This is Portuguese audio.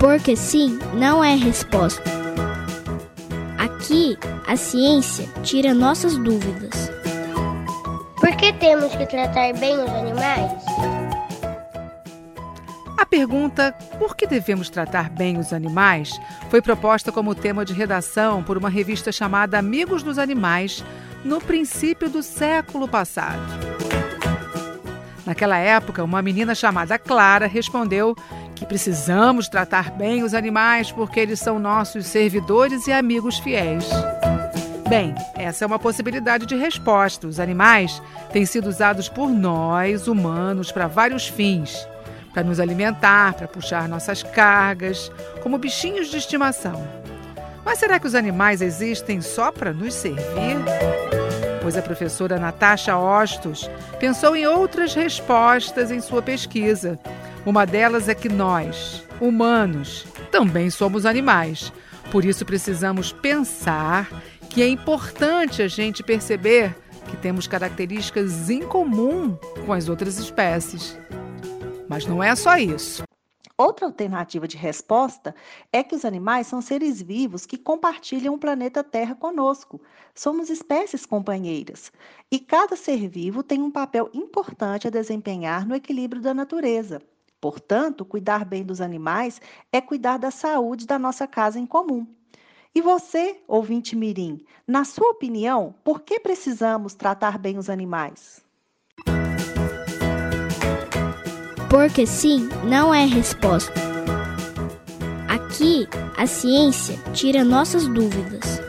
Porque sim não é resposta. Aqui, a ciência tira nossas dúvidas. Por que temos que tratar bem os animais? A pergunta por que devemos tratar bem os animais foi proposta como tema de redação por uma revista chamada Amigos dos Animais no princípio do século passado. Naquela época, uma menina chamada Clara respondeu precisamos tratar bem os animais porque eles são nossos servidores e amigos fiéis. Bem, essa é uma possibilidade de resposta. Os animais têm sido usados por nós, humanos, para vários fins. Para nos alimentar, para puxar nossas cargas, como bichinhos de estimação. Mas será que os animais existem só para nos servir? Pois a professora Natasha Ostos pensou em outras respostas em sua pesquisa uma delas é que nós, humanos, também somos animais. Por isso precisamos pensar que é importante a gente perceber que temos características em comum com as outras espécies. Mas não é só isso. Outra alternativa de resposta é que os animais são seres vivos que compartilham o planeta Terra conosco. Somos espécies companheiras. E cada ser vivo tem um papel importante a desempenhar no equilíbrio da natureza. Portanto, cuidar bem dos animais é cuidar da saúde da nossa casa em comum. E você, ouvinte Mirim, na sua opinião, por que precisamos tratar bem os animais? Porque sim não é resposta. Aqui, a ciência tira nossas dúvidas.